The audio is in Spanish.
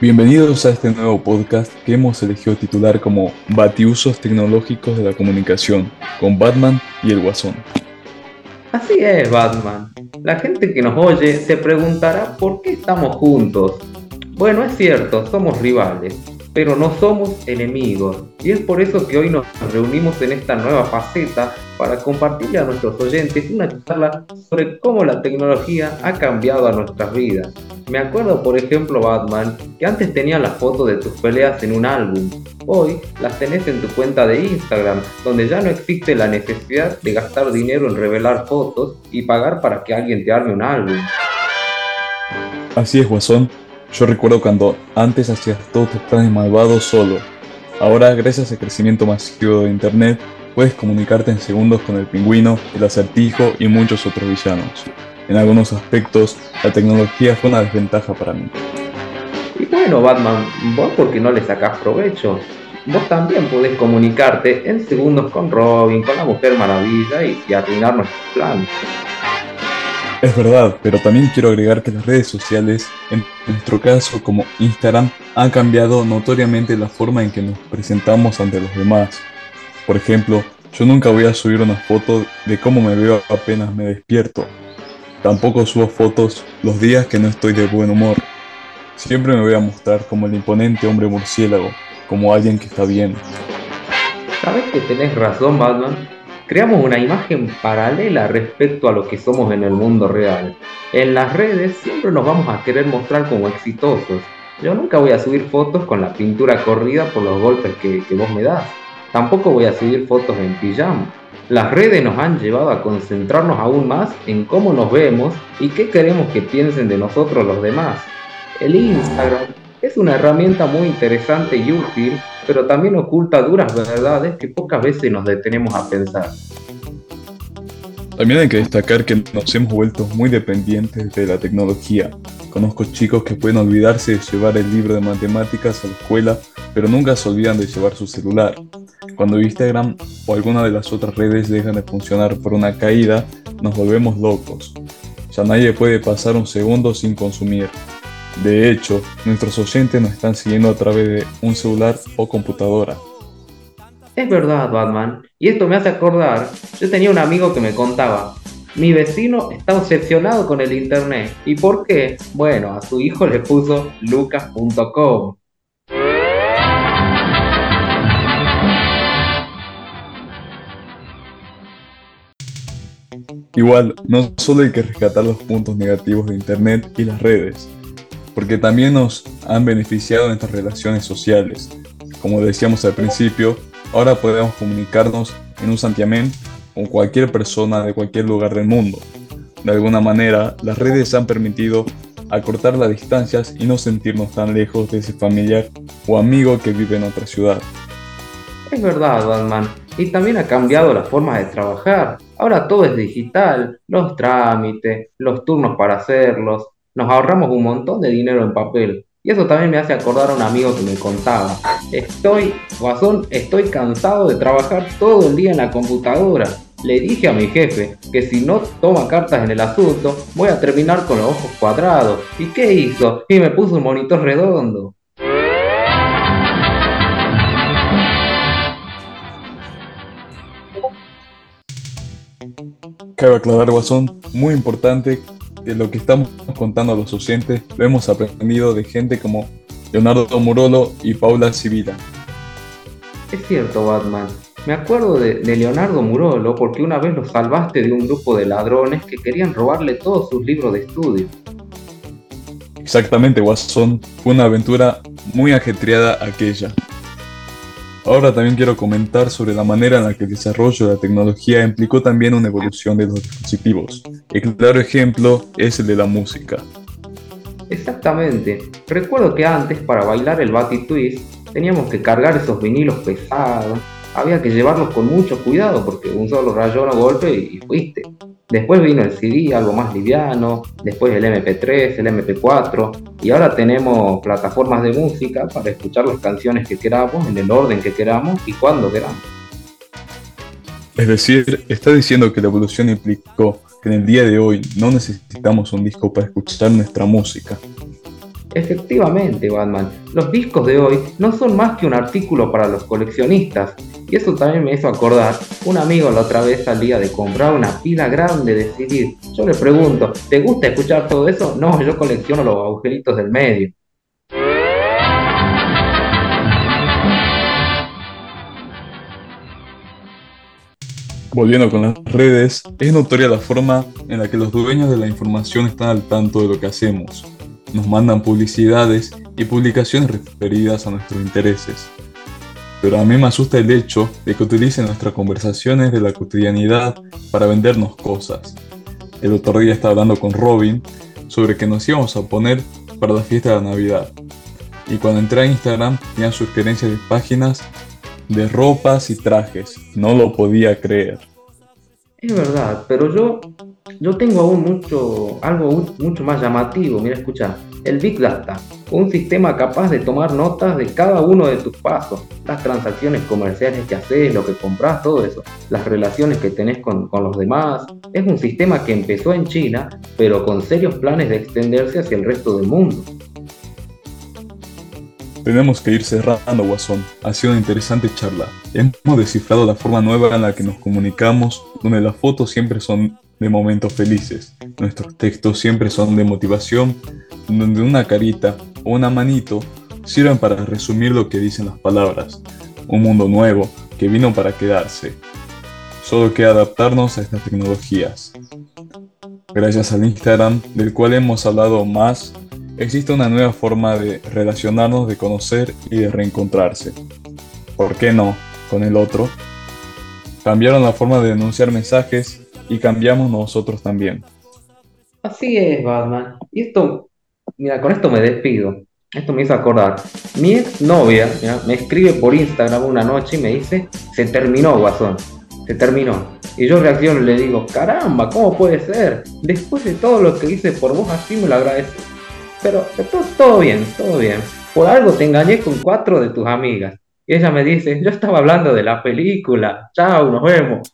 Bienvenidos a este nuevo podcast que hemos elegido titular como Batiusos Tecnológicos de la Comunicación, con Batman y el Guasón. Así es, Batman. La gente que nos oye se preguntará por qué estamos juntos. Bueno, es cierto, somos rivales, pero no somos enemigos. Y es por eso que hoy nos reunimos en esta nueva faceta para compartirle a nuestros oyentes una charla sobre cómo la tecnología ha cambiado a nuestras vidas. Me acuerdo, por ejemplo, Batman, que antes tenías las fotos de tus peleas en un álbum. Hoy las tenés en tu cuenta de Instagram, donde ya no existe la necesidad de gastar dinero en revelar fotos y pagar para que alguien te arme un álbum. Así es, Guasón. Yo recuerdo cuando antes hacías todos tus planes malvados solo. Ahora, gracias al crecimiento masivo de Internet, puedes comunicarte en segundos con el pingüino, el acertijo y muchos otros villanos. En algunos aspectos, la tecnología fue una desventaja para mí. Y bueno, Batman, vos porque no le sacás provecho. Vos también podés comunicarte en segundos con Robin, con la Mujer Maravilla y, y arruinar nuestros planes. Es verdad, pero también quiero agregar que las redes sociales, en nuestro caso como Instagram, han cambiado notoriamente la forma en que nos presentamos ante los demás. Por ejemplo, yo nunca voy a subir una foto de cómo me veo apenas me despierto. Tampoco subo fotos los días que no estoy de buen humor. Siempre me voy a mostrar como el imponente hombre murciélago, como alguien que está bien. ¿Sabes que tenés razón, Batman? creamos una imagen paralela respecto a lo que somos en el mundo real. En las redes siempre nos vamos a querer mostrar como exitosos. Yo nunca voy a subir fotos con la pintura corrida por los golpes que, vos me das. Tampoco voy a subir fotos en pijama. Las redes nos han llevado a concentrarnos aún más en cómo nos vemos y qué queremos que piensen de nosotros los demás. El Instagram es una herramienta muy interesante y útil pero también oculta duras verdades que pocas veces nos detenemos a pensar. También hay que destacar que nos hemos vuelto muy dependientes de la tecnología. Conozco chicos que pueden olvidarse de llevar el libro de matemáticas a la escuela, pero nunca se olvidan de llevar su celular. Cuando Instagram o alguna de las otras redes dejan de funcionar por una caída, nos volvemos locos. Ya nadie puede pasar un segundo sin consumir. De hecho, nuestros oyentes nos están siguiendo a través de un celular o computadora. Es verdad, Batman. Y esto me hace acordar, yo tenía un amigo que me contaba, mi vecino está obsesionado con el Internet. ¿Y por qué? Bueno, a su hijo le puso lucas.com. Igual, no solo hay que rescatar los puntos negativos de Internet y las redes, porque también nos han beneficiado en nuestras relaciones sociales. Como decíamos al principio, ahora podemos comunicarnos en un santiamén con cualquier persona de cualquier lugar del mundo. De alguna manera, las redes han permitido acortar las distancias y no sentirnos tan lejos de ese familiar o amigo que vive en otra ciudad. Es verdad, Batman. Y también ha cambiado la forma de trabajar. Ahora todo es digital, los trámites, los turnos para hacerlos, nos ahorramos un montón de dinero en papel. Y eso también me hace acordar a un amigo que me contaba. Estoy, Guasón, estoy cansado de trabajar todo el día en la computadora. Le dije a mi jefe que si no toma cartas en el asunto, voy a terminar con los ojos cuadrados. ¿Y qué hizo? Y me puso un monitor redondo. Cabe aclarar, Guasón, muy importante lo que estamos contando a los oyentes lo hemos aprendido de gente como Leonardo Murolo y Paula Civila. Es cierto, Batman. Me acuerdo de, de, Leonardo Murolo porque una vez lo salvaste de un grupo de ladrones que querían robarle todos sus libros de estudio. Exactamente, Watson. Fue una aventura muy ajetreada aquella. Ahora también quiero comentar sobre la manera en la que el desarrollo de la tecnología implicó también una evolución de los dispositivos. El claro ejemplo es el de la música. Exactamente. Recuerdo que antes para bailar el Batty Twist teníamos que cargar esos vinilos pesados, había que llevarlos con mucho cuidado porque un solo rayón o golpe y fuiste. Después vino el CD, algo más liviano, después el MP3, el MP4 y ahora tenemos plataformas de música para escuchar las canciones que queramos en el orden que queramos y cuando queramos. Es decir, está diciendo que la evolución implicó que en el día de hoy no necesitamos un disco para escuchar nuestra música. Efectivamente, Batman, los discos de hoy no son más que un artículo para los coleccionistas. Y eso también me hizo acordar, un amigo la otra vez salía de comprar una pila grande de CD. Yo le pregunto, ¿te gusta escuchar todo eso? No, yo colecciono los agujeritos del medio. Volviendo con las redes, es notoria la forma en la que los dueños de la información están al tanto de lo que hacemos. Nos mandan publicidades y publicaciones referidas a nuestros intereses. Pero a mí me asusta el hecho de que utilicen nuestras conversaciones de la cotidianidad para vendernos cosas. El otro día estaba hablando con Robin sobre que nos íbamos a poner para la fiesta de Navidad. Y cuando entré a Instagram tenía sugerencias de páginas de ropas y trajes. No lo podía creer. Es verdad, pero yo, yo tengo aún mucho, algo mucho más llamativo. Mira, escucha, el Big Data, un sistema capaz de tomar notas de cada uno de tus pasos, las transacciones comerciales que haces, lo que compras, todo eso, las relaciones que tenés con, con los demás. Es un sistema que empezó en China, pero con serios planes de extenderse hacia el resto del mundo. Tenemos que ir cerrando, Guasón. Ha sido una interesante charla. Hemos descifrado la forma nueva en la que nos comunicamos, donde las fotos siempre son de momentos felices, nuestros textos siempre son de motivación, donde una carita o una manito sirven para resumir lo que dicen las palabras. Un mundo nuevo que vino para quedarse. Solo queda adaptarnos a estas tecnologías. Gracias al Instagram, del cual hemos hablado más existe una nueva forma de relacionarnos, de conocer y de reencontrarse. ¿Por qué no con el otro? Cambiaron la forma de denunciar mensajes y cambiamos nosotros también. Así es, Batman. Y esto, mira, con esto me despido. Esto me hizo acordar. Mi ex novia me escribe por Instagram una noche y me dice, se terminó, Guasón. Se terminó. Y yo reacciono y le digo, caramba, ¿cómo puede ser? Después de todo lo que hice por vos, así me lo agradeces. Pero todo, todo bien, todo bien. Por algo te engañé con cuatro de tus amigas. Y ella me dice, yo estaba hablando de la película. Chao, nos vemos.